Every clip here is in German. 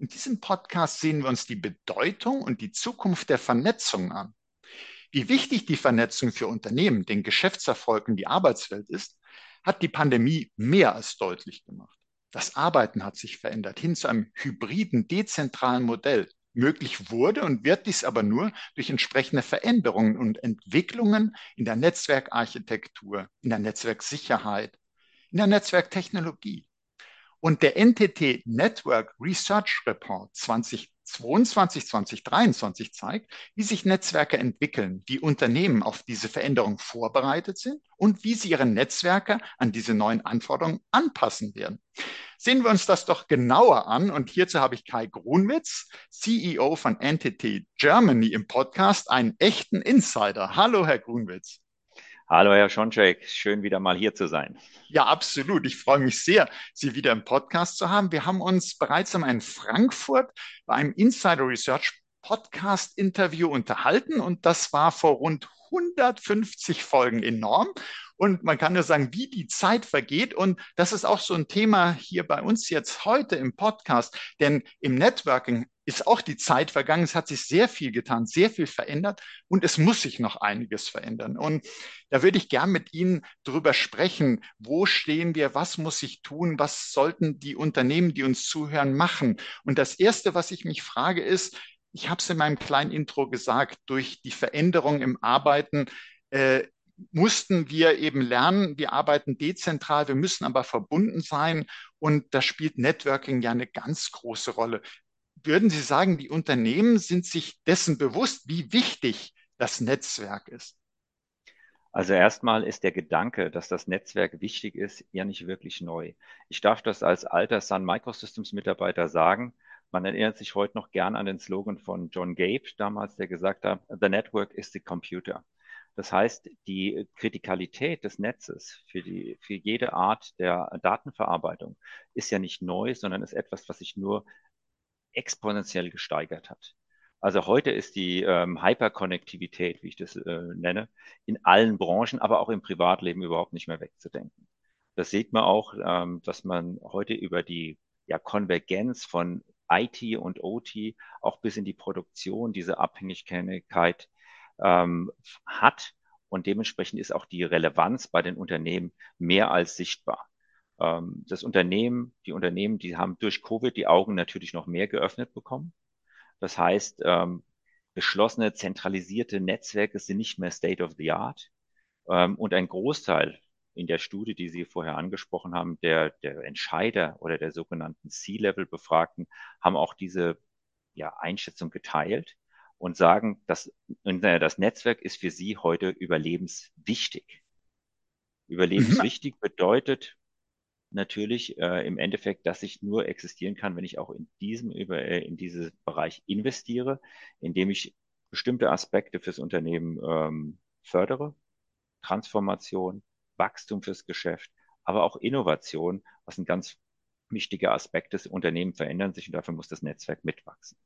In diesem Podcast sehen wir uns die Bedeutung und die Zukunft der Vernetzung an. Wie wichtig die Vernetzung für Unternehmen, den Geschäftserfolg und die Arbeitswelt ist, hat die Pandemie mehr als deutlich gemacht. Das Arbeiten hat sich verändert hin zu einem hybriden, dezentralen Modell. Möglich wurde und wird dies aber nur durch entsprechende Veränderungen und Entwicklungen in der Netzwerkarchitektur, in der Netzwerksicherheit, in der Netzwerktechnologie. Und der NTT Network Research Report 2022, 2023 zeigt, wie sich Netzwerke entwickeln, wie Unternehmen auf diese Veränderung vorbereitet sind und wie sie ihre Netzwerke an diese neuen Anforderungen anpassen werden. Sehen wir uns das doch genauer an. Und hierzu habe ich Kai Grunwitz, CEO von NTT Germany im Podcast, einen echten Insider. Hallo, Herr Grunwitz. Hallo, Herr Schoncheck. Schön, wieder mal hier zu sein. Ja, absolut. Ich freue mich sehr, Sie wieder im Podcast zu haben. Wir haben uns bereits einmal in Frankfurt bei einem Insider Research Podcast Interview unterhalten und das war vor rund 150 Folgen enorm. Und man kann nur sagen, wie die Zeit vergeht. Und das ist auch so ein Thema hier bei uns jetzt heute im Podcast. Denn im Networking ist auch die Zeit vergangen. Es hat sich sehr viel getan, sehr viel verändert und es muss sich noch einiges verändern. Und da würde ich gern mit Ihnen darüber sprechen. Wo stehen wir? Was muss sich tun? Was sollten die Unternehmen, die uns zuhören, machen? Und das Erste, was ich mich frage, ist, ich habe es in meinem kleinen Intro gesagt, durch die Veränderung im Arbeiten äh, mussten wir eben lernen, wir arbeiten dezentral, wir müssen aber verbunden sein und da spielt Networking ja eine ganz große Rolle würden Sie sagen, die Unternehmen sind sich dessen bewusst, wie wichtig das Netzwerk ist? Also erstmal ist der Gedanke, dass das Netzwerk wichtig ist, ja nicht wirklich neu. Ich darf das als alter Sun Microsystems Mitarbeiter sagen. Man erinnert sich heute noch gern an den Slogan von John Gabe damals, der gesagt hat, The Network is the Computer. Das heißt, die Kritikalität des Netzes für, die, für jede Art der Datenverarbeitung ist ja nicht neu, sondern ist etwas, was sich nur exponentiell gesteigert hat. Also heute ist die ähm, Hyperkonnektivität, wie ich das äh, nenne, in allen Branchen, aber auch im Privatleben überhaupt nicht mehr wegzudenken. Das sieht man auch, ähm, dass man heute über die ja, Konvergenz von IT und OT auch bis in die Produktion diese Abhängigkeit ähm, hat. Und dementsprechend ist auch die Relevanz bei den Unternehmen mehr als sichtbar. Ähm, das Unternehmen, die Unternehmen, die haben durch Covid die Augen natürlich noch mehr geöffnet bekommen. Das heißt, ähm, geschlossene, zentralisierte Netzwerke sind nicht mehr State of the Art. Ähm, und ein Großteil in der Studie, die Sie vorher angesprochen haben, der, der Entscheider oder der sogenannten C-Level-Befragten haben auch diese ja, Einschätzung geteilt und sagen, dass das Netzwerk ist für sie heute überlebenswichtig. Überlebenswichtig bedeutet, natürlich äh, im Endeffekt, dass ich nur existieren kann, wenn ich auch in diesem über äh, in dieses Bereich investiere, indem ich bestimmte Aspekte fürs Unternehmen ähm, fördere, Transformation, Wachstum fürs Geschäft, aber auch Innovation, was ein ganz wichtiger Aspekt ist. Unternehmen verändern sich und dafür muss das Netzwerk mitwachsen.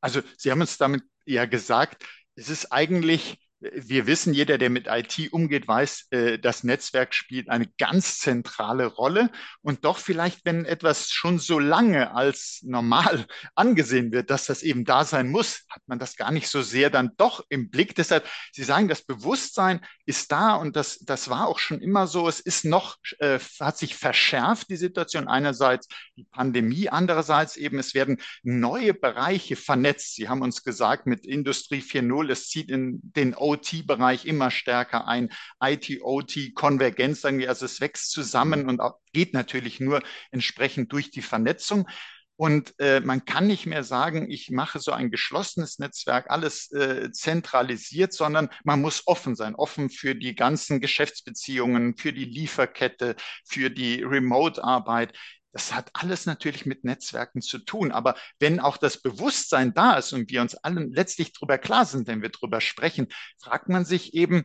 Also Sie haben uns damit ja gesagt, es ist eigentlich wir wissen, jeder, der mit IT umgeht, weiß, äh, das Netzwerk spielt eine ganz zentrale Rolle. Und doch vielleicht, wenn etwas schon so lange als normal angesehen wird, dass das eben da sein muss, hat man das gar nicht so sehr dann doch im Blick. Deshalb, Sie sagen, das Bewusstsein ist da und das, das war auch schon immer so. Es ist noch, äh, hat sich verschärft, die Situation. Einerseits die Pandemie, andererseits eben, es werden neue Bereiche vernetzt. Sie haben uns gesagt, mit Industrie 4.0, es zieht in den OT-Bereich immer stärker ein. IT-OT, Konvergenz, sagen wir, also es wächst zusammen und geht natürlich nur entsprechend durch die Vernetzung. Und äh, man kann nicht mehr sagen, ich mache so ein geschlossenes Netzwerk, alles äh, zentralisiert, sondern man muss offen sein, offen für die ganzen Geschäftsbeziehungen, für die Lieferkette, für die Remote-Arbeit. Das hat alles natürlich mit Netzwerken zu tun. Aber wenn auch das Bewusstsein da ist und wir uns allen letztlich darüber klar sind, wenn wir darüber sprechen, fragt man sich eben,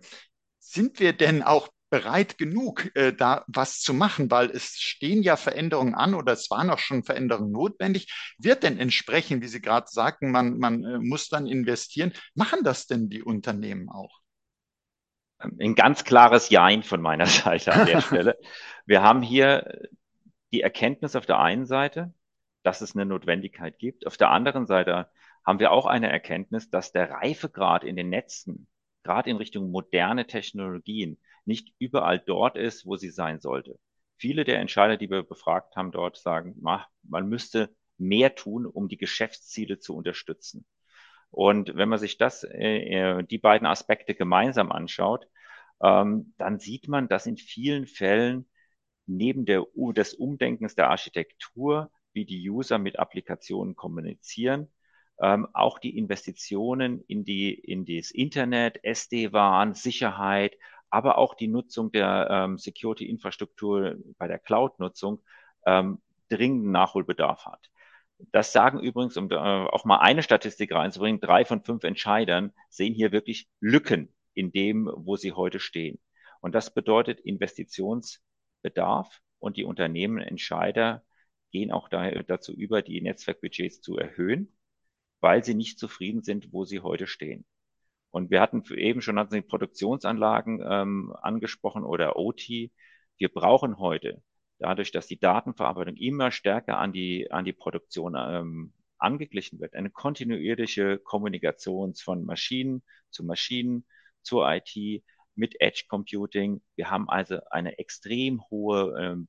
sind wir denn auch bereit genug, äh, da was zu machen, weil es stehen ja Veränderungen an oder es waren auch schon Veränderungen notwendig. Wird denn entsprechend, wie Sie gerade sagten, man, man äh, muss dann investieren? Machen das denn die Unternehmen auch? Ein ganz klares Jein von meiner Seite an der Stelle. Wir haben hier die Erkenntnis auf der einen Seite, dass es eine Notwendigkeit gibt. Auf der anderen Seite haben wir auch eine Erkenntnis, dass der Reifegrad in den Netzen, gerade in Richtung moderne Technologien, nicht überall dort ist, wo sie sein sollte. Viele der Entscheider, die wir befragt haben, dort sagen, man müsste mehr tun, um die Geschäftsziele zu unterstützen. Und wenn man sich das, äh, die beiden Aspekte gemeinsam anschaut, ähm, dann sieht man, dass in vielen Fällen neben der, des Umdenkens der Architektur, wie die User mit Applikationen kommunizieren, ähm, auch die Investitionen in die in das Internet, SD-WAN, Sicherheit, aber auch die Nutzung der ähm, Security-Infrastruktur bei der Cloud-Nutzung ähm, dringenden Nachholbedarf hat. Das sagen übrigens, um äh, auch mal eine Statistik reinzubringen, drei von fünf Entscheidern sehen hier wirklich Lücken in dem, wo sie heute stehen. Und das bedeutet Investitions Bedarf und die Unternehmen, Entscheider gehen auch da, dazu über, die Netzwerkbudgets zu erhöhen, weil sie nicht zufrieden sind, wo sie heute stehen. Und wir hatten eben schon hatten die Produktionsanlagen ähm, angesprochen oder OT. Wir brauchen heute, dadurch, dass die Datenverarbeitung immer stärker an die, an die Produktion ähm, angeglichen wird, eine kontinuierliche Kommunikation von Maschinen zu Maschinen zur IT, mit Edge Computing. Wir haben also eine extrem hohe ähm,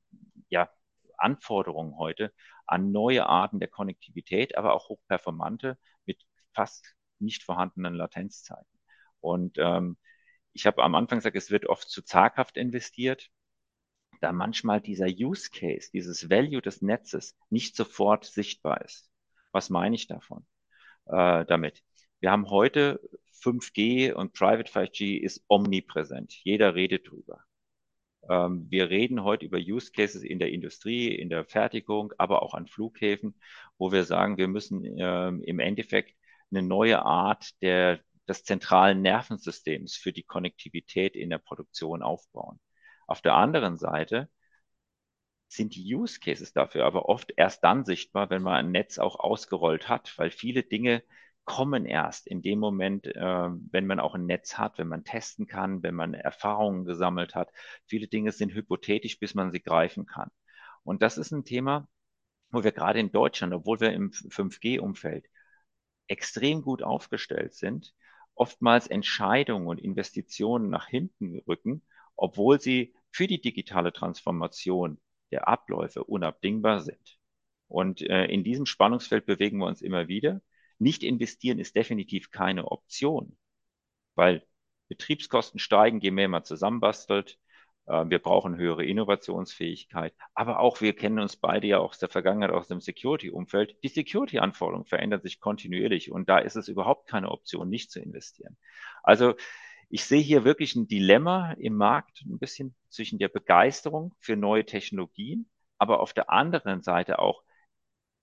ja, Anforderung heute an neue Arten der Konnektivität, aber auch hochperformante mit fast nicht vorhandenen Latenzzeiten. Und ähm, ich habe am Anfang gesagt, es wird oft zu zaghaft investiert, da manchmal dieser Use Case, dieses Value des Netzes nicht sofort sichtbar ist. Was meine ich davon? Äh, damit? Wir haben heute 5G und Private 5G ist omnipräsent. Jeder redet drüber. Ähm, wir reden heute über Use Cases in der Industrie, in der Fertigung, aber auch an Flughäfen, wo wir sagen, wir müssen ähm, im Endeffekt eine neue Art der, des zentralen Nervensystems für die Konnektivität in der Produktion aufbauen. Auf der anderen Seite sind die Use Cases dafür aber oft erst dann sichtbar, wenn man ein Netz auch ausgerollt hat, weil viele Dinge kommen erst in dem Moment, äh, wenn man auch ein Netz hat, wenn man testen kann, wenn man Erfahrungen gesammelt hat. Viele Dinge sind hypothetisch, bis man sie greifen kann. Und das ist ein Thema, wo wir gerade in Deutschland, obwohl wir im 5G-Umfeld extrem gut aufgestellt sind, oftmals Entscheidungen und Investitionen nach hinten rücken, obwohl sie für die digitale Transformation der Abläufe unabdingbar sind. Und äh, in diesem Spannungsfeld bewegen wir uns immer wieder. Nicht investieren ist definitiv keine Option, weil Betriebskosten steigen, je mehr man zusammenbastelt. Äh, wir brauchen höhere Innovationsfähigkeit, aber auch wir kennen uns beide ja aus der Vergangenheit aus dem Security-Umfeld. Die Security-Anforderungen verändern sich kontinuierlich und da ist es überhaupt keine Option, nicht zu investieren. Also ich sehe hier wirklich ein Dilemma im Markt, ein bisschen zwischen der Begeisterung für neue Technologien, aber auf der anderen Seite auch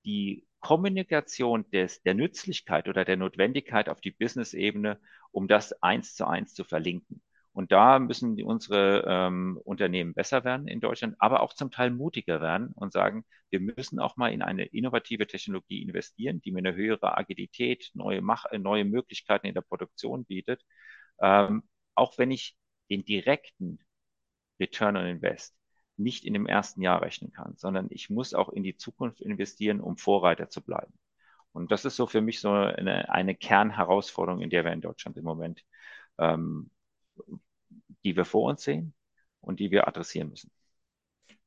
die Kommunikation des, der Nützlichkeit oder der Notwendigkeit auf die Business-Ebene, um das eins zu eins zu verlinken. Und da müssen unsere ähm, Unternehmen besser werden in Deutschland, aber auch zum Teil mutiger werden und sagen, wir müssen auch mal in eine innovative Technologie investieren, die mir eine höhere Agilität, neue, Mach neue Möglichkeiten in der Produktion bietet. Ähm, auch wenn ich den direkten Return on Invest nicht in dem ersten Jahr rechnen kann, sondern ich muss auch in die Zukunft investieren, um Vorreiter zu bleiben. Und das ist so für mich so eine, eine Kernherausforderung, in der wir in Deutschland im Moment, ähm, die wir vor uns sehen und die wir adressieren müssen.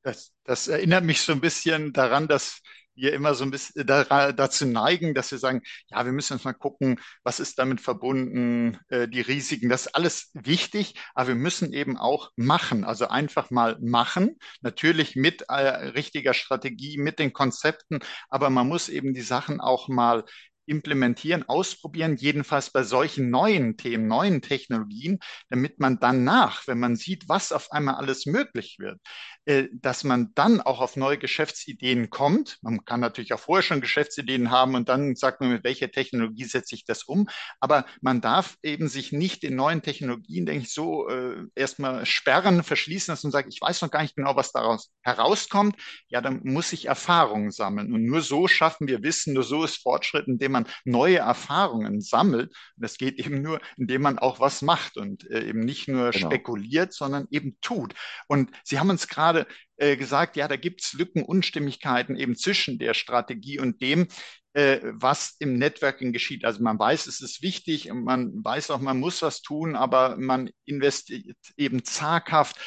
Das, das erinnert mich so ein bisschen daran, dass wir immer so ein bisschen dazu neigen, dass wir sagen, ja, wir müssen uns mal gucken, was ist damit verbunden, äh, die Risiken, das ist alles wichtig, aber wir müssen eben auch machen, also einfach mal machen, natürlich mit äh, richtiger Strategie, mit den Konzepten, aber man muss eben die Sachen auch mal implementieren, ausprobieren, jedenfalls bei solchen neuen Themen, neuen Technologien, damit man danach, wenn man sieht, was auf einmal alles möglich wird, äh, dass man dann auch auf neue Geschäftsideen kommt. Man kann natürlich auch vorher schon Geschäftsideen haben und dann sagt man, mit welcher Technologie setze ich das um. Aber man darf eben sich nicht in neuen Technologien, denke ich, so äh, erstmal sperren, verschließen lassen und sagen, ich weiß noch gar nicht genau, was daraus herauskommt. Ja, dann muss ich Erfahrungen sammeln. Und nur so schaffen wir Wissen, nur so ist Fortschritt, indem man neue Erfahrungen sammelt. Und das geht eben nur, indem man auch was macht und äh, eben nicht nur genau. spekuliert, sondern eben tut. Und Sie haben uns gerade gerade äh, gesagt, ja, da gibt es Lücken, Unstimmigkeiten eben zwischen der Strategie und dem, äh, was im Networking geschieht. Also man weiß, es ist wichtig, man weiß auch, man muss was tun, aber man investiert eben zaghaft.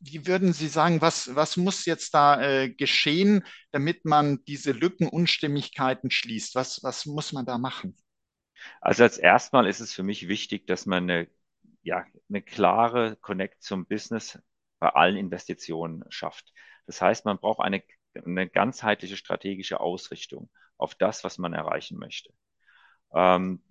Wie würden Sie sagen, was, was muss jetzt da äh, geschehen, damit man diese Lücken, Unstimmigkeiten schließt? Was, was muss man da machen? Also als erstmal ist es für mich wichtig, dass man eine, ja, eine klare Connect zum Business bei allen Investitionen schafft. Das heißt, man braucht eine, eine ganzheitliche strategische Ausrichtung auf das, was man erreichen möchte. Ähm,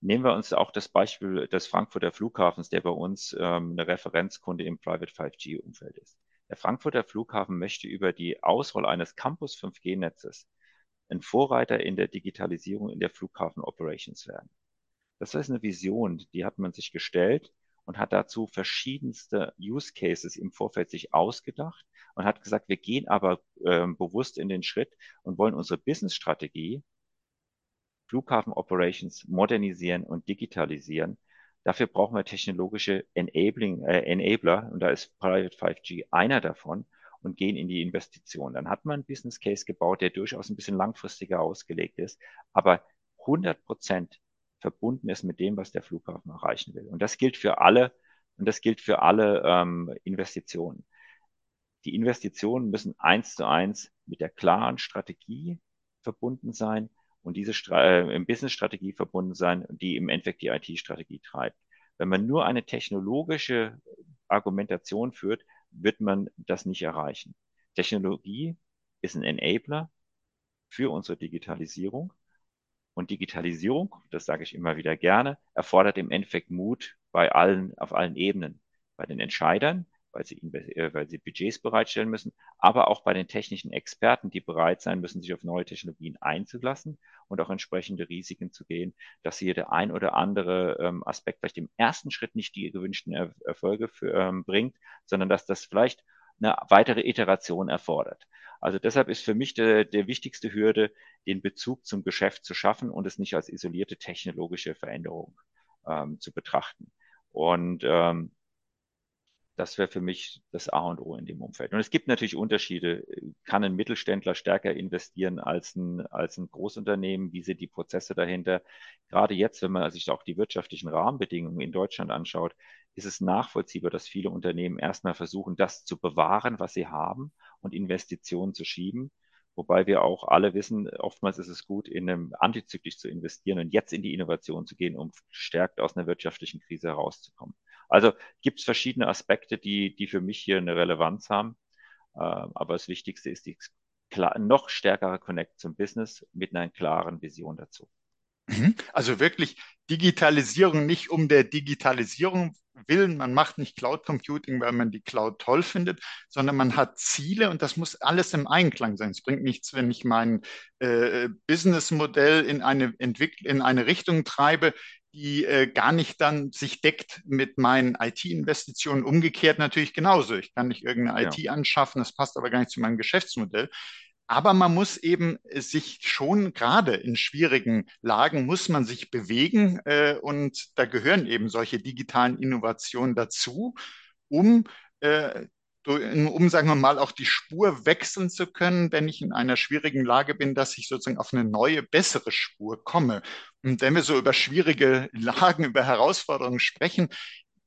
nehmen wir uns auch das Beispiel des Frankfurter Flughafens, der bei uns ähm, eine Referenzkunde im Private 5G-Umfeld ist. Der Frankfurter Flughafen möchte über die Ausrolle eines Campus 5G-Netzes ein Vorreiter in der Digitalisierung in der Flughafen Operations werden. Das ist eine Vision, die hat man sich gestellt und hat dazu verschiedenste Use Cases im Vorfeld sich ausgedacht und hat gesagt, wir gehen aber äh, bewusst in den Schritt und wollen unsere Business-Strategie Flughafen Operations modernisieren und digitalisieren. Dafür brauchen wir technologische Enabling, äh, Enabler und da ist Private 5G einer davon und gehen in die Investition. Dann hat man einen Business Case gebaut, der durchaus ein bisschen langfristiger ausgelegt ist, aber 100 Prozent verbunden ist mit dem, was der Flughafen erreichen will. Und das gilt für alle, und das gilt für alle ähm, Investitionen. Die Investitionen müssen eins zu eins mit der klaren Strategie verbunden sein und diese Stra äh, Business-Strategie verbunden sein, die im Endeffekt die IT-Strategie treibt. Wenn man nur eine technologische Argumentation führt, wird man das nicht erreichen. Technologie ist ein Enabler für unsere Digitalisierung und Digitalisierung, das sage ich immer wieder gerne, erfordert im Endeffekt Mut bei allen, auf allen Ebenen. Bei den Entscheidern, weil sie, äh, weil sie Budgets bereitstellen müssen, aber auch bei den technischen Experten, die bereit sein müssen, sich auf neue Technologien einzulassen und auch entsprechende Risiken zu gehen, dass hier der ein oder andere ähm, Aspekt vielleicht im ersten Schritt nicht die gewünschten er Erfolge für, ähm, bringt, sondern dass das vielleicht eine weitere Iteration erfordert. Also deshalb ist für mich der, der wichtigste Hürde, den Bezug zum Geschäft zu schaffen und es nicht als isolierte technologische Veränderung ähm, zu betrachten. Und ähm, das wäre für mich das A und O in dem Umfeld. Und es gibt natürlich Unterschiede. Kann ein Mittelständler stärker investieren als ein, als ein Großunternehmen? Wie sind die Prozesse dahinter? Gerade jetzt, wenn man sich auch die wirtschaftlichen Rahmenbedingungen in Deutschland anschaut, ist es nachvollziehbar, dass viele Unternehmen erstmal versuchen, das zu bewahren, was sie haben und Investitionen zu schieben. Wobei wir auch alle wissen, oftmals ist es gut, in einem antizyklisch zu investieren und jetzt in die Innovation zu gehen, um gestärkt aus einer wirtschaftlichen Krise herauszukommen. Also gibt es verschiedene Aspekte, die, die für mich hier eine Relevanz haben. Äh, aber das Wichtigste ist die noch stärkere Connect zum Business mit einer klaren Vision dazu. Mhm. Also wirklich Digitalisierung nicht um der Digitalisierung willen. Man macht nicht Cloud Computing, weil man die Cloud toll findet, sondern man hat Ziele und das muss alles im Einklang sein. Es bringt nichts, wenn ich mein äh, Businessmodell in eine, Entwick in eine Richtung treibe, die äh, gar nicht dann sich deckt mit meinen IT-Investitionen. Umgekehrt natürlich genauso. Ich kann nicht irgendeine ja. IT anschaffen, das passt aber gar nicht zu meinem Geschäftsmodell. Aber man muss eben sich schon gerade in schwierigen Lagen muss man sich bewegen äh, und da gehören eben solche digitalen Innovationen dazu, um äh, um, sagen wir mal, auch die Spur wechseln zu können, wenn ich in einer schwierigen Lage bin, dass ich sozusagen auf eine neue, bessere Spur komme. Und wenn wir so über schwierige Lagen, über Herausforderungen sprechen,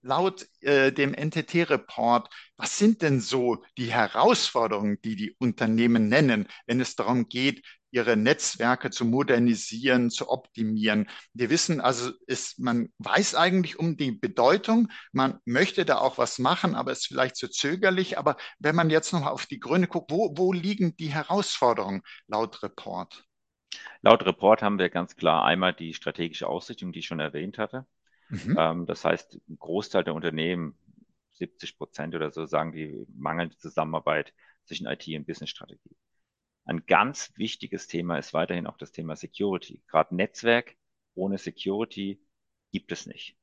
laut äh, dem NTT-Report, was sind denn so die Herausforderungen, die die Unternehmen nennen, wenn es darum geht, ihre Netzwerke zu modernisieren, zu optimieren? Wir wissen also, ist, man weiß eigentlich um die Bedeutung, man möchte da auch was machen, aber ist vielleicht zu zögerlich. Aber wenn man jetzt noch auf die Gründe guckt, wo, wo liegen die Herausforderungen laut Report? Laut Report haben wir ganz klar einmal die strategische Ausrichtung, die ich schon erwähnt hatte. Mhm. Ähm, das heißt, ein Großteil der Unternehmen 70 Prozent oder so sagen die mangelnde Zusammenarbeit zwischen IT und Businessstrategie. Ein ganz wichtiges Thema ist weiterhin auch das Thema Security. Gerade Netzwerk ohne Security gibt es nicht.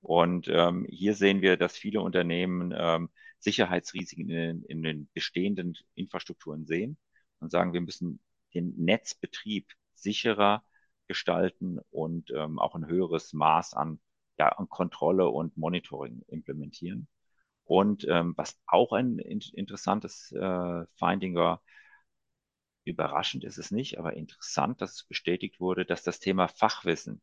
Und ähm, hier sehen wir, dass viele Unternehmen ähm, Sicherheitsrisiken in, in den bestehenden Infrastrukturen sehen und sagen, wir müssen den Netzbetrieb sicherer gestalten und ähm, auch ein höheres Maß an, ja, Kontrolle und Monitoring implementieren. Und ähm, was auch ein in interessantes äh, Finding war, überraschend ist es nicht, aber interessant, dass es bestätigt wurde, dass das Thema Fachwissen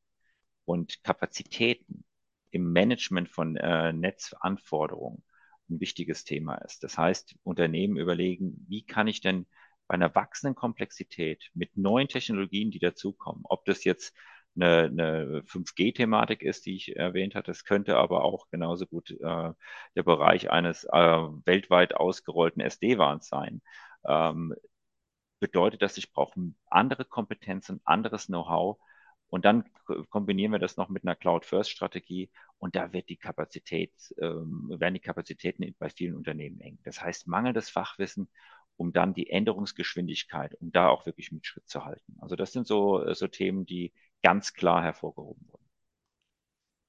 und Kapazitäten im Management von äh, Netzanforderungen ein wichtiges Thema ist. Das heißt, Unternehmen überlegen, wie kann ich denn bei einer wachsenden Komplexität mit neuen Technologien, die dazukommen, ob das jetzt eine, eine 5G-Thematik ist, die ich erwähnt hatte, das könnte aber auch genauso gut äh, der Bereich eines äh, weltweit ausgerollten SD-Wahns sein. Ähm, bedeutet das, ich brauche andere Kompetenzen, anderes Know-how, und dann kombinieren wir das noch mit einer Cloud-First-Strategie und da wird die Kapazität, ähm, werden die Kapazitäten bei vielen Unternehmen eng. Das heißt, mangelndes Fachwissen, um dann die Änderungsgeschwindigkeit, um da auch wirklich mit Schritt zu halten. Also das sind so, so Themen, die ganz klar hervorgehoben wurden.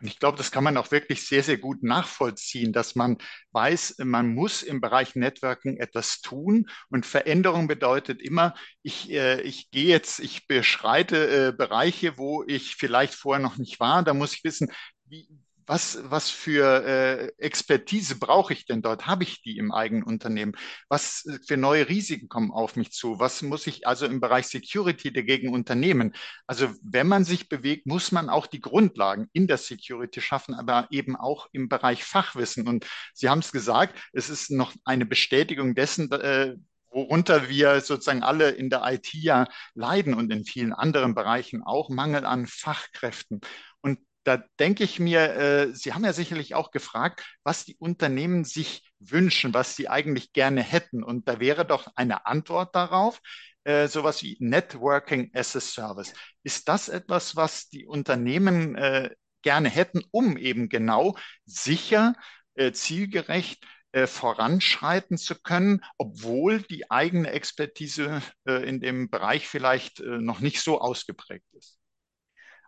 Und ich glaube, das kann man auch wirklich sehr, sehr gut nachvollziehen, dass man weiß, man muss im Bereich Networking etwas tun. Und Veränderung bedeutet immer, ich, äh, ich gehe jetzt, ich beschreite äh, Bereiche, wo ich vielleicht vorher noch nicht war. Da muss ich wissen, wie, was, was für äh, Expertise brauche ich denn dort? Habe ich die im eigenen Unternehmen? Was für neue Risiken kommen auf mich zu? Was muss ich also im Bereich Security dagegen unternehmen? Also wenn man sich bewegt, muss man auch die Grundlagen in der Security schaffen, aber eben auch im Bereich Fachwissen. Und Sie haben es gesagt, es ist noch eine Bestätigung dessen, äh, worunter wir sozusagen alle in der IT ja leiden und in vielen anderen Bereichen auch Mangel an Fachkräften. Da denke ich mir, äh, Sie haben ja sicherlich auch gefragt, was die Unternehmen sich wünschen, was sie eigentlich gerne hätten. Und da wäre doch eine Antwort darauf, äh, sowas wie Networking as a Service. Ist das etwas, was die Unternehmen äh, gerne hätten, um eben genau sicher, äh, zielgerecht äh, voranschreiten zu können, obwohl die eigene Expertise äh, in dem Bereich vielleicht noch nicht so ausgeprägt ist?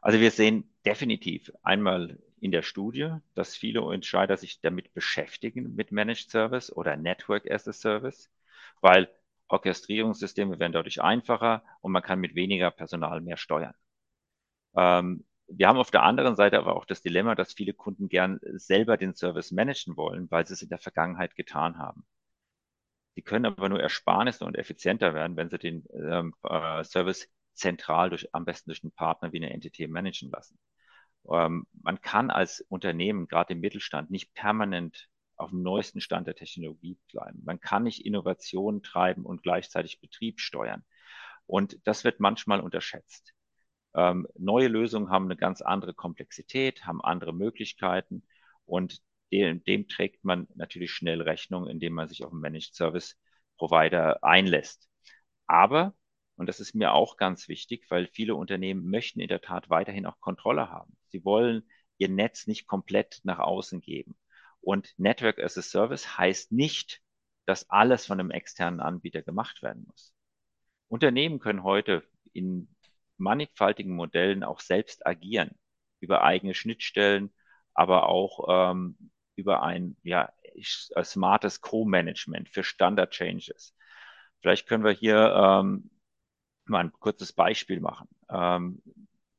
Also wir sehen definitiv einmal in der Studie, dass viele Entscheider sich damit beschäftigen mit Managed Service oder Network as a Service, weil Orchestrierungssysteme werden dadurch einfacher und man kann mit weniger Personal mehr steuern. Ähm, wir haben auf der anderen Seite aber auch das Dilemma, dass viele Kunden gern selber den Service managen wollen, weil sie es in der Vergangenheit getan haben. Sie können aber nur ersparnisse und effizienter werden, wenn sie den ähm, äh, Service zentral durch, am besten durch einen Partner wie eine Entity managen lassen. Ähm, man kann als Unternehmen, gerade im Mittelstand, nicht permanent auf dem neuesten Stand der Technologie bleiben. Man kann nicht Innovation treiben und gleichzeitig Betrieb steuern. Und das wird manchmal unterschätzt. Ähm, neue Lösungen haben eine ganz andere Komplexität, haben andere Möglichkeiten und dem, dem trägt man natürlich schnell Rechnung, indem man sich auf einen Managed Service Provider einlässt. Aber und das ist mir auch ganz wichtig, weil viele Unternehmen möchten in der Tat weiterhin auch Kontrolle haben. Sie wollen ihr Netz nicht komplett nach außen geben. Und Network as a Service heißt nicht, dass alles von einem externen Anbieter gemacht werden muss. Unternehmen können heute in mannigfaltigen Modellen auch selbst agieren, über eigene Schnittstellen, aber auch ähm, über ein ja, smartes Co-Management für Standard Changes. Vielleicht können wir hier ähm, mal ein kurzes Beispiel machen. Ähm,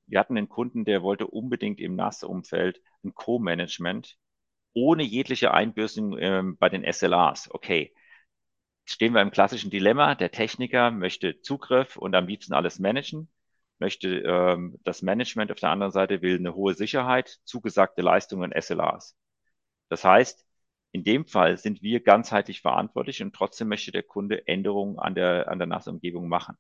wir hatten einen Kunden, der wollte unbedingt im NAS-Umfeld ein Co-Management ohne jegliche Einbüßen ähm, bei den SLAs. Okay, stehen wir im klassischen Dilemma. Der Techniker möchte Zugriff und am liebsten alles managen, möchte ähm, das Management auf der anderen Seite will eine hohe Sicherheit, zugesagte Leistungen SLAs. Das heißt, in dem Fall sind wir ganzheitlich verantwortlich und trotzdem möchte der Kunde Änderungen an der, an der NAS-Umgebung machen.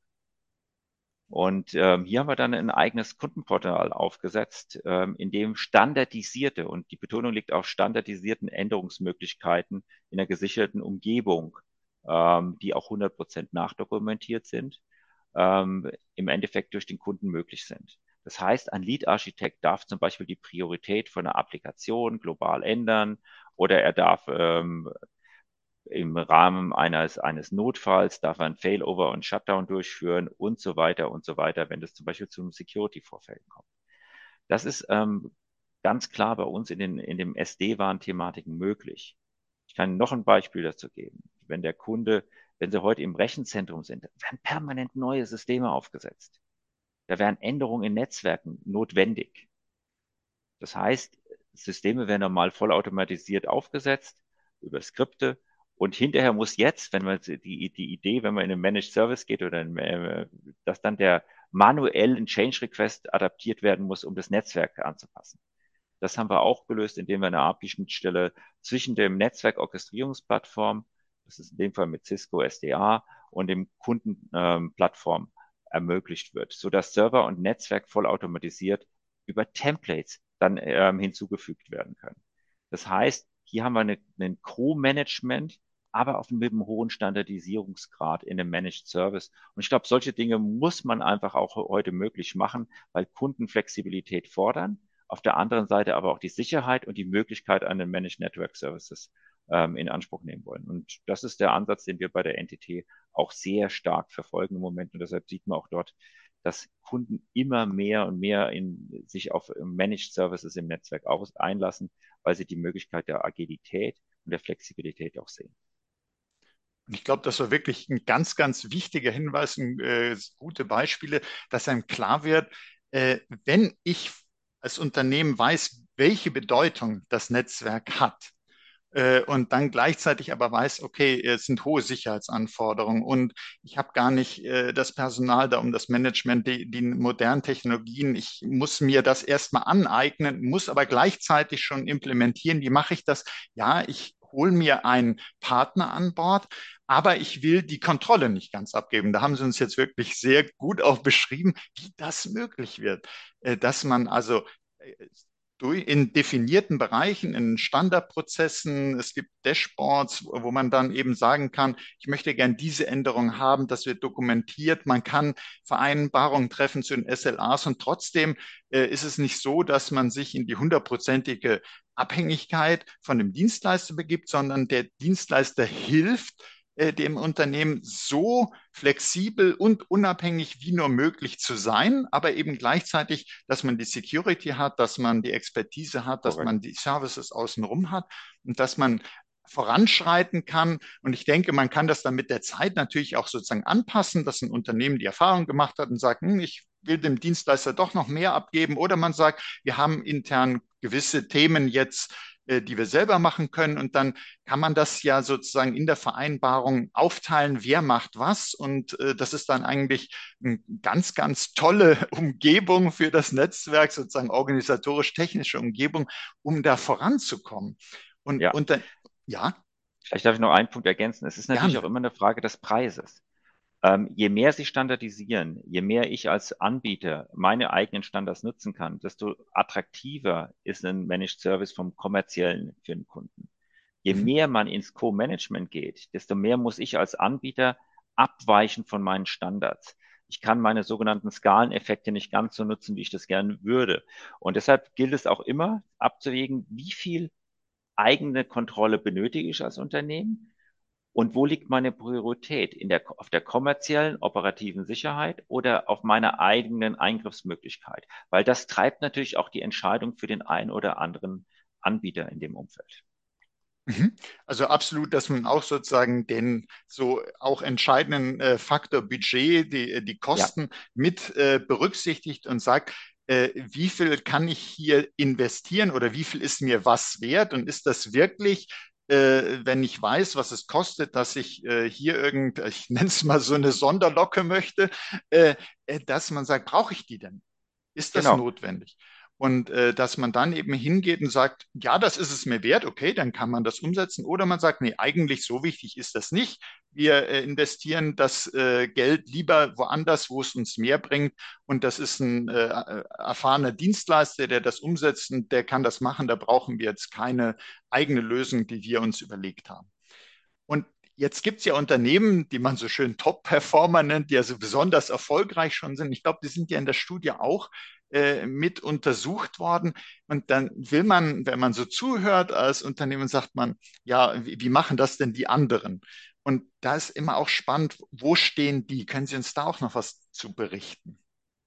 Und ähm, hier haben wir dann ein eigenes Kundenportal aufgesetzt, ähm, in dem standardisierte, und die Betonung liegt auf standardisierten Änderungsmöglichkeiten in einer gesicherten Umgebung, ähm, die auch 100 Prozent nachdokumentiert sind, ähm, im Endeffekt durch den Kunden möglich sind. Das heißt, ein Lead-Architekt darf zum Beispiel die Priorität von einer Applikation global ändern oder er darf ähm, im Rahmen eines, eines Notfalls darf ein Failover und Shutdown durchführen und so weiter und so weiter, wenn es zum Beispiel zu einem Security-Vorfällen kommt. Das ist ähm, ganz klar bei uns in den in dem SD-WAN-Thematiken möglich. Ich kann noch ein Beispiel dazu geben. Wenn der Kunde, wenn Sie heute im Rechenzentrum sind, werden permanent neue Systeme aufgesetzt. Da werden Änderungen in Netzwerken notwendig. Das heißt, Systeme werden normal vollautomatisiert aufgesetzt über Skripte und hinterher muss jetzt, wenn man die, die Idee, wenn man in einen Managed Service geht oder in, äh, dass dann der manuell ein Change Request adaptiert werden muss, um das Netzwerk anzupassen. Das haben wir auch gelöst, indem wir eine API-Schnittstelle zwischen dem Netzwerkorchestrierungsplattform, das ist in dem Fall mit Cisco SDA, und dem Kundenplattform ähm, ermöglicht wird, so dass Server und Netzwerk vollautomatisiert über Templates dann ähm, hinzugefügt werden können. Das heißt, hier haben wir eine, einen Co-Management aber auf, mit einem hohen Standardisierungsgrad in einem Managed Service. Und ich glaube, solche Dinge muss man einfach auch heute möglich machen, weil Kunden Flexibilität fordern. Auf der anderen Seite aber auch die Sicherheit und die Möglichkeit an den Managed Network Services ähm, in Anspruch nehmen wollen. Und das ist der Ansatz, den wir bei der NTT auch sehr stark verfolgen im Moment. Und deshalb sieht man auch dort, dass Kunden immer mehr und mehr in, sich auf Managed Services im Netzwerk aus, einlassen, weil sie die Möglichkeit der Agilität und der Flexibilität auch sehen. Und ich glaube, das war wirklich ein ganz, ganz wichtiger Hinweis, ein, äh, gute Beispiele, dass einem klar wird, äh, wenn ich als Unternehmen weiß, welche Bedeutung das Netzwerk hat, äh, und dann gleichzeitig aber weiß, okay, es sind hohe Sicherheitsanforderungen und ich habe gar nicht äh, das Personal da, um das Management, die, die modernen Technologien, ich muss mir das erstmal aneignen, muss aber gleichzeitig schon implementieren. Wie mache ich das? Ja, ich hole mir einen Partner an Bord, aber ich will die Kontrolle nicht ganz abgeben. Da haben Sie uns jetzt wirklich sehr gut auch beschrieben, wie das möglich wird, äh, dass man also äh, in definierten Bereichen, in Standardprozessen. Es gibt Dashboards, wo man dann eben sagen kann, ich möchte gern diese Änderung haben, das wird dokumentiert. Man kann Vereinbarungen treffen zu den SLAs und trotzdem äh, ist es nicht so, dass man sich in die hundertprozentige Abhängigkeit von dem Dienstleister begibt, sondern der Dienstleister hilft, äh, dem Unternehmen so flexibel und unabhängig wie nur möglich zu sein, aber eben gleichzeitig, dass man die Security hat, dass man die Expertise hat, dass Correct. man die Services außenrum hat und dass man voranschreiten kann. Und ich denke, man kann das dann mit der Zeit natürlich auch sozusagen anpassen, dass ein Unternehmen die Erfahrung gemacht hat und sagt, hm, ich will dem Dienstleister doch noch mehr abgeben. Oder man sagt, wir haben intern gewisse Themen jetzt die wir selber machen können. Und dann kann man das ja sozusagen in der Vereinbarung aufteilen, wer macht was. Und äh, das ist dann eigentlich eine ganz, ganz tolle Umgebung für das Netzwerk, sozusagen organisatorisch-technische Umgebung, um da voranzukommen. Und, ja. und dann, ja. Vielleicht darf ich noch einen Punkt ergänzen. Es ist natürlich Gerne. auch immer eine Frage des Preises. Ähm, je mehr sie standardisieren, je mehr ich als Anbieter meine eigenen Standards nutzen kann, desto attraktiver ist ein Managed Service vom kommerziellen für den Kunden. Je mhm. mehr man ins Co-Management geht, desto mehr muss ich als Anbieter abweichen von meinen Standards. Ich kann meine sogenannten Skaleneffekte nicht ganz so nutzen, wie ich das gerne würde. Und deshalb gilt es auch immer abzuwägen, wie viel eigene Kontrolle benötige ich als Unternehmen und wo liegt meine Priorität? In der, auf der kommerziellen, operativen Sicherheit oder auf meiner eigenen Eingriffsmöglichkeit? Weil das treibt natürlich auch die Entscheidung für den einen oder anderen Anbieter in dem Umfeld. Mhm. Also absolut, dass man auch sozusagen den so auch entscheidenden äh, Faktor Budget, die, die Kosten ja. mit äh, berücksichtigt und sagt, äh, wie viel kann ich hier investieren oder wie viel ist mir was wert und ist das wirklich äh, wenn ich weiß, was es kostet, dass ich äh, hier irgend, ich nenne es mal so eine Sonderlocke möchte, äh, äh, dass man sagt, brauche ich die denn? Ist das genau. notwendig? Und äh, dass man dann eben hingeht und sagt, ja, das ist es mir wert, okay, dann kann man das umsetzen. Oder man sagt, nee, eigentlich so wichtig ist das nicht. Wir äh, investieren das äh, Geld lieber woanders, wo es uns mehr bringt. Und das ist ein äh, erfahrener Dienstleister, der das umsetzt und der kann das machen. Da brauchen wir jetzt keine eigene Lösung, die wir uns überlegt haben. Und Jetzt gibt es ja Unternehmen, die man so schön Top-Performer nennt, die also besonders erfolgreich schon sind. Ich glaube, die sind ja in der Studie auch äh, mit untersucht worden. Und dann will man, wenn man so zuhört als Unternehmen, sagt man, ja, wie, wie machen das denn die anderen? Und da ist immer auch spannend, wo stehen die? Können Sie uns da auch noch was zu berichten?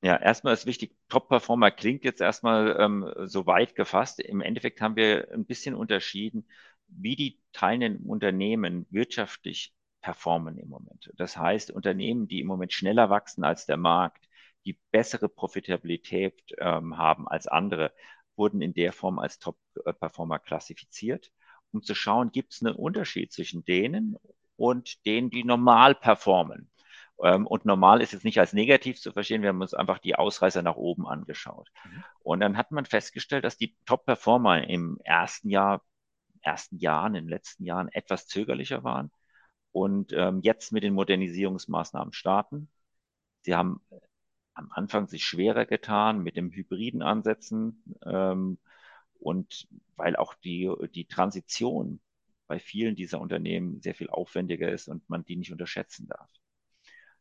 Ja, erstmal ist wichtig, Top-Performer klingt jetzt erstmal ähm, so weit gefasst. Im Endeffekt haben wir ein bisschen unterschieden, wie die teilnehmenden Unternehmen wirtschaftlich performen im Moment. Das heißt, Unternehmen, die im Moment schneller wachsen als der Markt, die bessere Profitabilität ähm, haben als andere, wurden in der Form als Top-Performer klassifiziert, um zu schauen, gibt es einen Unterschied zwischen denen und denen, die normal performen. Ähm, und normal ist jetzt nicht als negativ zu verstehen, wir haben uns einfach die Ausreißer nach oben angeschaut. Mhm. Und dann hat man festgestellt, dass die Top-Performer im ersten Jahr, ersten Jahren, in den letzten Jahren etwas zögerlicher waren und ähm, jetzt mit den Modernisierungsmaßnahmen starten. Sie haben am Anfang sich schwerer getan mit dem hybriden Ansätzen ähm, und weil auch die, die Transition bei vielen dieser Unternehmen sehr viel aufwendiger ist und man die nicht unterschätzen darf.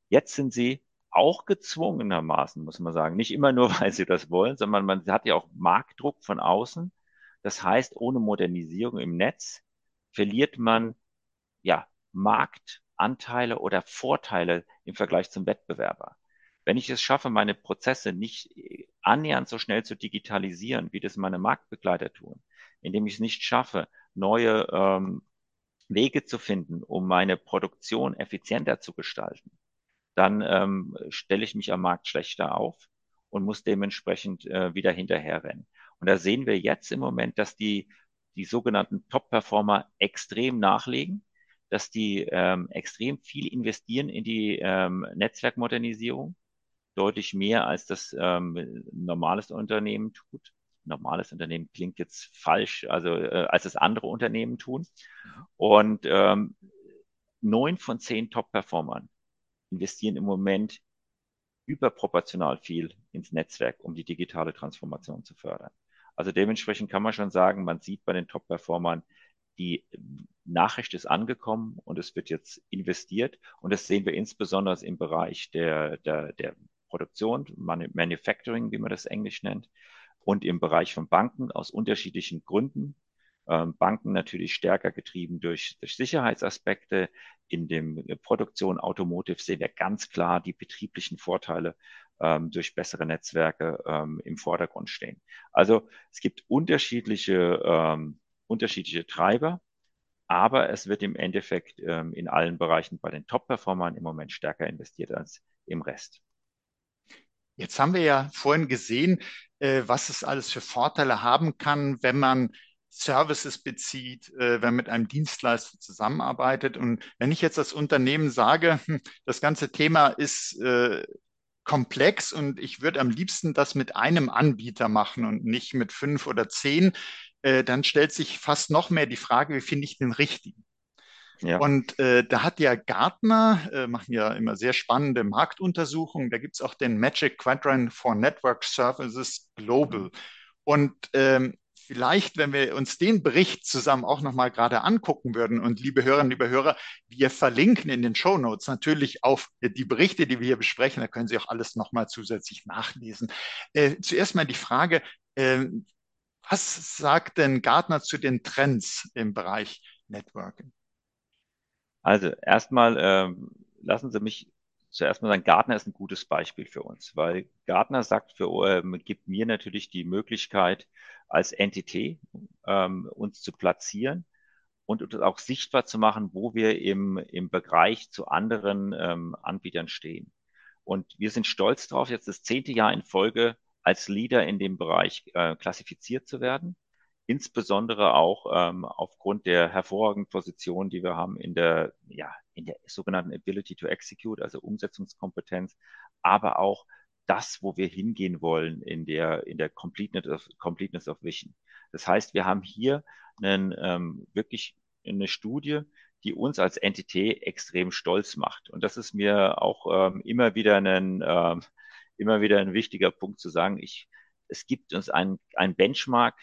Jetzt sind sie auch gezwungenermaßen, muss man sagen, nicht immer nur, weil sie das wollen, sondern man hat ja auch Marktdruck von außen. Das heißt, ohne Modernisierung im Netz verliert man ja Marktanteile oder Vorteile im Vergleich zum Wettbewerber. Wenn ich es schaffe, meine Prozesse nicht annähernd so schnell zu digitalisieren, wie das meine Marktbegleiter tun, indem ich es nicht schaffe, neue ähm, Wege zu finden, um meine Produktion effizienter zu gestalten, dann ähm, stelle ich mich am Markt schlechter auf und muss dementsprechend äh, wieder hinterherrennen. Und da sehen wir jetzt im Moment, dass die, die sogenannten Top-Performer extrem nachlegen, dass die ähm, extrem viel investieren in die ähm, Netzwerkmodernisierung, deutlich mehr als das ähm, normales Unternehmen tut. Normales Unternehmen klingt jetzt falsch, also äh, als es andere Unternehmen tun. Und ähm, neun von zehn Top-Performern investieren im Moment überproportional viel ins Netzwerk, um die digitale Transformation zu fördern. Also dementsprechend kann man schon sagen, man sieht bei den Top-Performern, die Nachricht ist angekommen und es wird jetzt investiert. Und das sehen wir insbesondere im Bereich der, der, der Produktion, Manufacturing, wie man das Englisch nennt, und im Bereich von Banken aus unterschiedlichen Gründen. Ähm, Banken natürlich stärker getrieben durch, durch Sicherheitsaspekte. In dem Produktion Automotive sehen wir ganz klar die betrieblichen Vorteile ähm, durch bessere Netzwerke ähm, im Vordergrund stehen. Also es gibt unterschiedliche, ähm, unterschiedliche Treiber, aber es wird im Endeffekt ähm, in allen Bereichen bei den Top-Performern im Moment stärker investiert als im Rest. Jetzt haben wir ja vorhin gesehen, äh, was es alles für Vorteile haben kann, wenn man Services bezieht, äh, wenn man mit einem Dienstleister zusammenarbeitet. Und wenn ich jetzt als Unternehmen sage, hm, das ganze Thema ist äh, komplex und ich würde am liebsten das mit einem Anbieter machen und nicht mit fünf oder zehn, dann stellt sich fast noch mehr die Frage, wie finde ich den richtigen? Ja. Und äh, da hat ja Gartner, äh, machen ja immer sehr spannende Marktuntersuchungen, da gibt es auch den Magic Quadrant for Network Services Global. Und ähm, vielleicht, wenn wir uns den Bericht zusammen auch nochmal gerade angucken würden und liebe Hörerinnen, liebe Hörer, wir verlinken in den Show Notes natürlich auf die Berichte, die wir hier besprechen, da können Sie auch alles nochmal zusätzlich nachlesen. Äh, zuerst mal die Frage, äh, was sagt denn Gartner zu den Trends im Bereich Networking? Also erstmal ähm, lassen Sie mich zuerst mal sagen, Gartner ist ein gutes Beispiel für uns, weil Gartner sagt für ähm, gibt mir natürlich die Möglichkeit als Entität ähm, uns zu platzieren und auch sichtbar zu machen, wo wir im, im Bereich zu anderen ähm, Anbietern stehen. Und wir sind stolz darauf, jetzt das zehnte Jahr in Folge als Leader in dem Bereich äh, klassifiziert zu werden insbesondere auch ähm, aufgrund der hervorragenden Position, die wir haben in der, ja, in der sogenannten Ability to Execute, also Umsetzungskompetenz, aber auch das, wo wir hingehen wollen in der, in der Completeness of, Completeness of Vision. Das heißt, wir haben hier einen, ähm, wirklich eine Studie, die uns als Entität extrem stolz macht. Und das ist mir auch ähm, immer wieder ein, ähm, immer wieder ein wichtiger Punkt zu sagen. Ich, es gibt uns ein, ein Benchmark,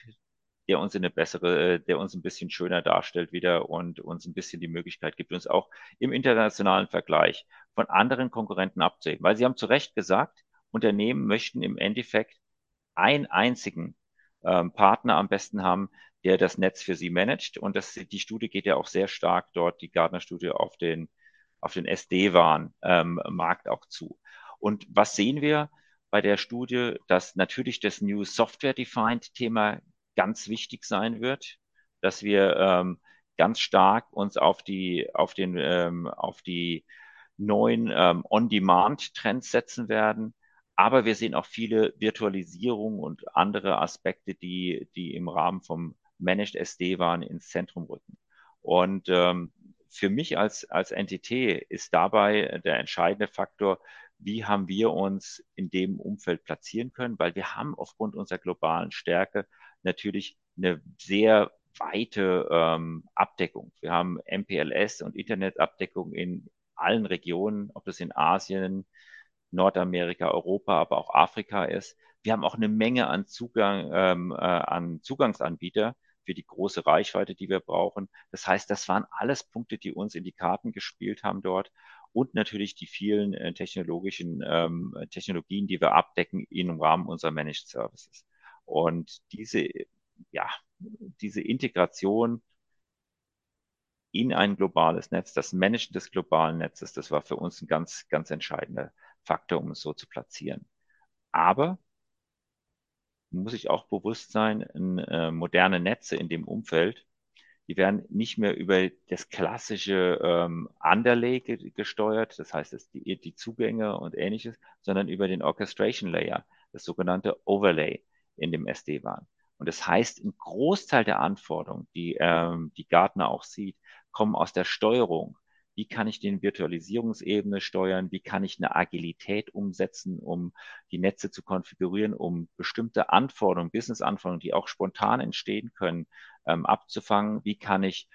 der uns in eine bessere, äh, der uns ein bisschen schöner darstellt wieder und uns ein bisschen die Möglichkeit gibt, uns auch im internationalen Vergleich von anderen Konkurrenten abzuheben. Weil Sie haben zu Recht gesagt, Unternehmen möchten im Endeffekt einen einzigen ähm, Partner am besten haben, der das Netz für sie managt. Und das, die Studie geht ja auch sehr stark dort, die Gartner-Studie, auf den, auf den SD-WAN-Markt ähm, auch zu. Und was sehen wir bei der Studie, dass natürlich das New Software Defined Thema ganz wichtig sein wird, dass wir ähm, ganz stark uns auf die, auf den, ähm, auf die neuen ähm, On-Demand-Trends setzen werden. Aber wir sehen auch viele Virtualisierung und andere Aspekte, die, die im Rahmen vom Managed SD waren, ins Zentrum rücken. Und ähm, für mich als, als NTT ist dabei der entscheidende Faktor, wie haben wir uns in dem Umfeld platzieren können, weil wir haben aufgrund unserer globalen Stärke natürlich eine sehr weite ähm, Abdeckung. Wir haben MPLS und Internetabdeckung in allen Regionen, ob das in Asien, Nordamerika, Europa, aber auch Afrika ist. Wir haben auch eine Menge an Zugang, ähm, äh, an Zugangsanbieter für die große Reichweite, die wir brauchen. Das heißt, das waren alles Punkte, die uns in die Karten gespielt haben dort und natürlich die vielen äh, technologischen ähm, Technologien, die wir abdecken im Rahmen unserer Managed Services. Und diese, ja, diese Integration in ein globales Netz, das Managen des globalen Netzes, das war für uns ein ganz, ganz entscheidender Faktor, um es so zu platzieren. Aber muss ich auch bewusst sein, äh, moderne Netze in dem Umfeld die werden nicht mehr über das klassische ähm, Underlay ge gesteuert, das heißt das, die, die Zugänge und ähnliches, sondern über den Orchestration Layer, das sogenannte Overlay in dem SD-WAN. Und das heißt, ein Großteil der Anforderungen, die, ähm, die Gartner auch sieht, kommen aus der Steuerung. Wie kann ich den Virtualisierungsebene steuern? Wie kann ich eine Agilität umsetzen, um die Netze zu konfigurieren, um bestimmte Anforderungen, Business-Anforderungen, die auch spontan entstehen können, ähm, abzufangen? Wie kann ich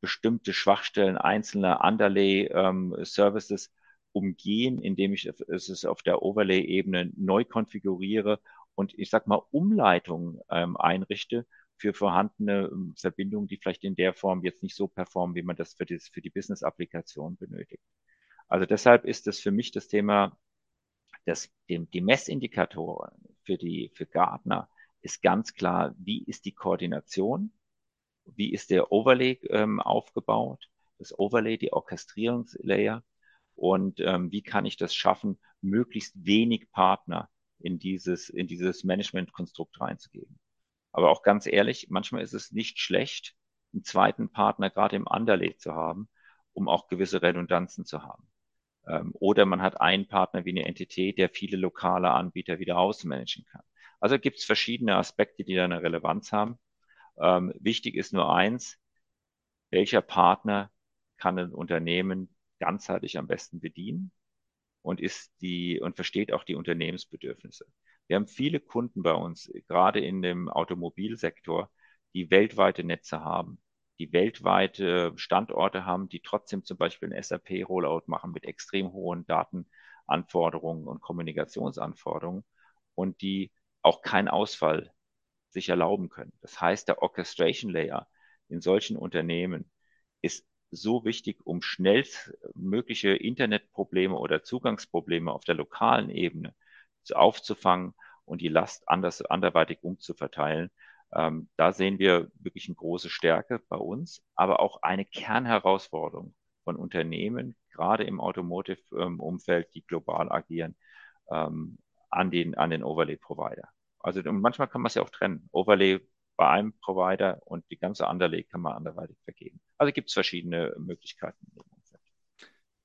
bestimmte Schwachstellen einzelner Underlay-Services ähm, umgehen, indem ich es auf der Overlay-Ebene neu konfiguriere und ich sag mal Umleitungen ähm, einrichte für vorhandene ähm, Verbindungen, die vielleicht in der Form jetzt nicht so performen, wie man das für, das, für die Business-Applikation benötigt. Also deshalb ist es für mich das Thema, dass die, die Messindikatoren für die, für Gartner ist ganz klar, wie ist die Koordination wie ist der Overlay ähm, aufgebaut, das Overlay, die Orchestrierungslayer und ähm, wie kann ich das schaffen, möglichst wenig Partner in dieses, in dieses Management-Konstrukt reinzugeben. Aber auch ganz ehrlich, manchmal ist es nicht schlecht, einen zweiten Partner gerade im Underlay zu haben, um auch gewisse Redundanzen zu haben. Ähm, oder man hat einen Partner wie eine Entität, der viele lokale Anbieter wieder ausmanagen kann. Also gibt es verschiedene Aspekte, die da eine Relevanz haben. Ähm, wichtig ist nur eins, welcher Partner kann ein Unternehmen ganzheitlich am besten bedienen und ist die und versteht auch die Unternehmensbedürfnisse. Wir haben viele Kunden bei uns, gerade in dem Automobilsektor, die weltweite Netze haben, die weltweite Standorte haben, die trotzdem zum Beispiel ein SAP-Rollout machen mit extrem hohen Datenanforderungen und Kommunikationsanforderungen und die auch keinen Ausfall sich erlauben können. Das heißt, der Orchestration Layer in solchen Unternehmen ist so wichtig, um schnellstmögliche Internetprobleme oder Zugangsprobleme auf der lokalen Ebene aufzufangen und die Last anders, anderweitig umzuverteilen. Ähm, da sehen wir wirklich eine große Stärke bei uns, aber auch eine Kernherausforderung von Unternehmen, gerade im Automotive-Umfeld, die global agieren, ähm, an den, an den Overlay-Provider. Also manchmal kann man es ja auch trennen. Overlay bei einem Provider und die ganze Underlay kann man anderweitig vergeben. Also gibt es verschiedene Möglichkeiten.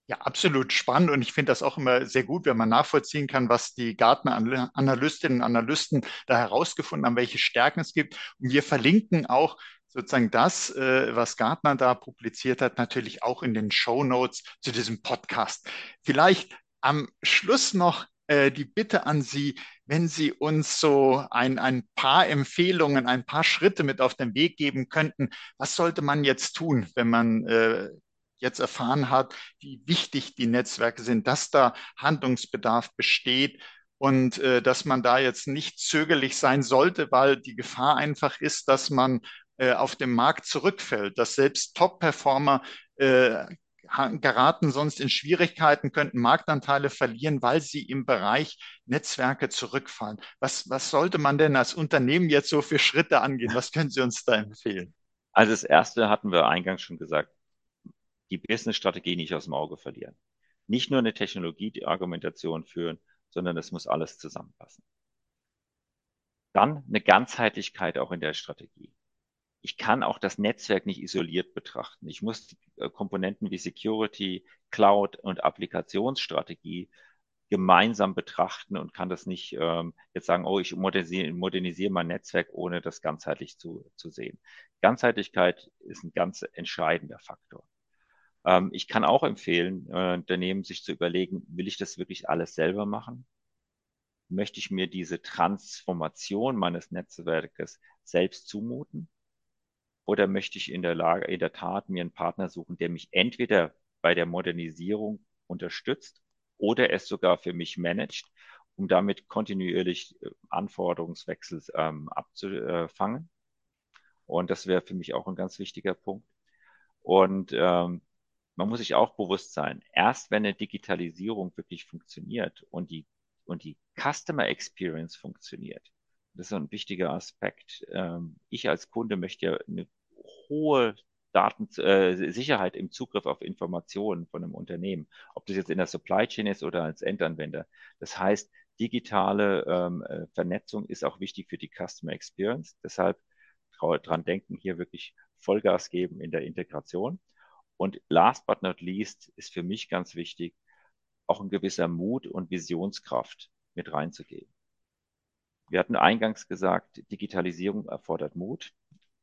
Ja, absolut spannend und ich finde das auch immer sehr gut, wenn man nachvollziehen kann, was die Gartner-Analystinnen und Analysten da herausgefunden haben, welche Stärken es gibt. Und wir verlinken auch sozusagen das, äh, was Gartner da publiziert hat, natürlich auch in den Show Notes zu diesem Podcast. Vielleicht am Schluss noch äh, die Bitte an Sie, wenn Sie uns so ein, ein paar Empfehlungen, ein paar Schritte mit auf den Weg geben könnten. Was sollte man jetzt tun, wenn man äh, jetzt erfahren hat, wie wichtig die Netzwerke sind, dass da Handlungsbedarf besteht und äh, dass man da jetzt nicht zögerlich sein sollte, weil die Gefahr einfach ist, dass man äh, auf dem Markt zurückfällt, dass selbst Top-Performer äh, geraten sonst in Schwierigkeiten, könnten Marktanteile verlieren, weil sie im Bereich Netzwerke zurückfallen. Was, was sollte man denn als Unternehmen jetzt so für Schritte angehen? Was können Sie uns da empfehlen? Also das erste hatten wir eingangs schon gesagt, die Business-Strategie nicht aus dem Auge verlieren. Nicht nur eine Technologie-Argumentation führen, sondern es muss alles zusammenpassen. Dann eine Ganzheitlichkeit auch in der Strategie. Ich kann auch das Netzwerk nicht isoliert betrachten. Ich muss äh, Komponenten wie Security, Cloud und Applikationsstrategie gemeinsam betrachten und kann das nicht ähm, jetzt sagen, oh, ich modernisiere, modernisiere mein Netzwerk, ohne das ganzheitlich zu, zu sehen. Ganzheitlichkeit ist ein ganz entscheidender Faktor. Ähm, ich kann auch empfehlen, äh, Unternehmen sich zu überlegen, will ich das wirklich alles selber machen? Möchte ich mir diese Transformation meines Netzwerkes selbst zumuten? Oder möchte ich in der Lage, in der Tat mir einen Partner suchen, der mich entweder bei der Modernisierung unterstützt oder es sogar für mich managt, um damit kontinuierlich äh, Anforderungswechsel ähm, abzufangen. Und das wäre für mich auch ein ganz wichtiger Punkt. Und ähm, man muss sich auch bewusst sein, erst wenn eine Digitalisierung wirklich funktioniert und die, und die Customer Experience funktioniert, das ist ein wichtiger Aspekt. Ähm, ich als Kunde möchte ja eine hohe Daten, äh, im Zugriff auf Informationen von einem Unternehmen, ob das jetzt in der Supply Chain ist oder als Endanwender. Das heißt, digitale ähm, äh, Vernetzung ist auch wichtig für die Customer Experience. Deshalb dran denken, hier wirklich Vollgas geben in der Integration. Und last but not least ist für mich ganz wichtig, auch ein gewisser Mut und Visionskraft mit reinzugeben. Wir hatten eingangs gesagt, Digitalisierung erfordert Mut.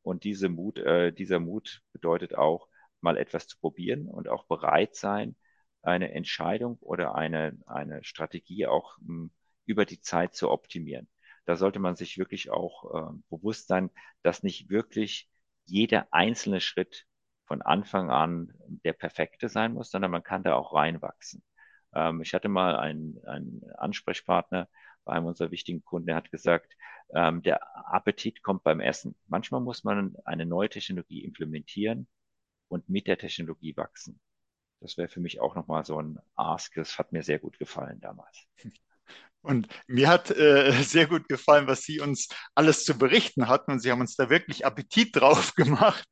Und diese Mut, äh, dieser Mut bedeutet auch, mal etwas zu probieren und auch bereit sein, eine Entscheidung oder eine, eine Strategie auch m, hm, über die Zeit zu optimieren. Da sollte man sich wirklich auch äh, bewusst sein, dass nicht wirklich jeder einzelne Schritt von Anfang an der perfekte sein muss, sondern man kann da auch reinwachsen. Ähm, ich hatte mal einen, einen Ansprechpartner bei einem unserer wichtigen Kunden, der hat gesagt, ähm, der Appetit kommt beim Essen. Manchmal muss man eine neue Technologie implementieren und mit der Technologie wachsen. Das wäre für mich auch nochmal so ein Ask. Das hat mir sehr gut gefallen damals. Und mir hat äh, sehr gut gefallen, was Sie uns alles zu berichten hatten. Und Sie haben uns da wirklich Appetit drauf gemacht,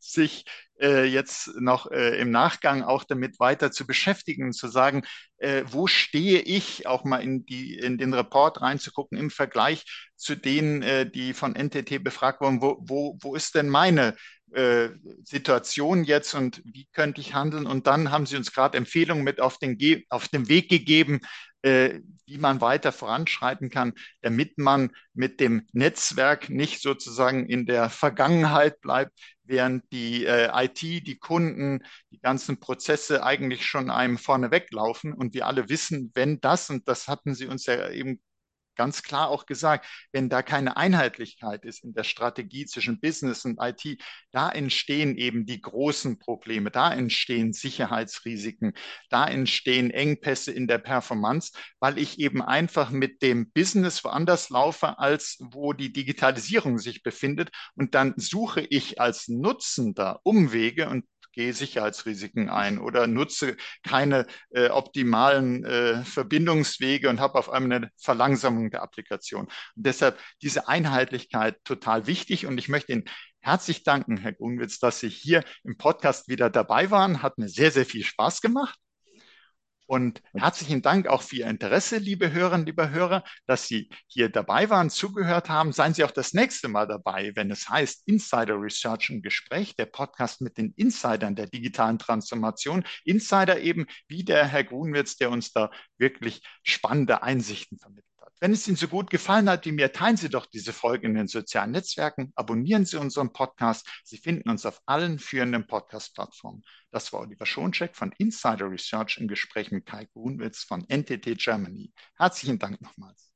sich äh, jetzt noch äh, im Nachgang auch damit weiter zu beschäftigen, zu sagen, äh, wo stehe ich, auch mal in, die, in den Report reinzugucken im Vergleich zu denen, äh, die von NTT befragt wurden, wo, wo, wo ist denn meine äh, Situation jetzt und wie könnte ich handeln? Und dann haben Sie uns gerade Empfehlungen mit auf den, auf den Weg gegeben, äh, wie man weiter voranschreiten kann, damit man mit dem Netzwerk nicht sozusagen in der Vergangenheit bleibt, während die äh, IT, die Kunden, die ganzen Prozesse eigentlich schon einem vorne weglaufen. Und wir alle wissen, wenn das, und das hatten Sie uns ja eben ganz klar auch gesagt, wenn da keine Einheitlichkeit ist in der Strategie zwischen Business und IT, da entstehen eben die großen Probleme, da entstehen Sicherheitsrisiken, da entstehen Engpässe in der Performance, weil ich eben einfach mit dem Business woanders laufe, als wo die Digitalisierung sich befindet. Und dann suche ich als Nutzender Umwege und gehe Sicherheitsrisiken ein oder nutze keine äh, optimalen äh, Verbindungswege und habe auf einmal eine Verlangsamung der Applikation. Und deshalb diese Einheitlichkeit total wichtig und ich möchte Ihnen herzlich danken, Herr Grunwitz, dass Sie hier im Podcast wieder dabei waren. Hat mir sehr, sehr viel Spaß gemacht. Und herzlichen Dank auch für Ihr Interesse, liebe Hörerinnen, liebe Hörer, dass Sie hier dabei waren, zugehört haben. Seien Sie auch das nächste Mal dabei, wenn es heißt Insider Research im Gespräch, der Podcast mit den Insidern der digitalen Transformation. Insider eben wie der Herr Grunwitz, der uns da wirklich spannende Einsichten vermittelt. Wenn es Ihnen so gut gefallen hat wie mir, teilen Sie doch diese Folge in den sozialen Netzwerken, abonnieren Sie unseren Podcast. Sie finden uns auf allen führenden Podcast-Plattformen. Das war Oliver Schoncheck von Insider Research im Gespräch mit Kai Grunwitz von NTT Germany. Herzlichen Dank nochmals.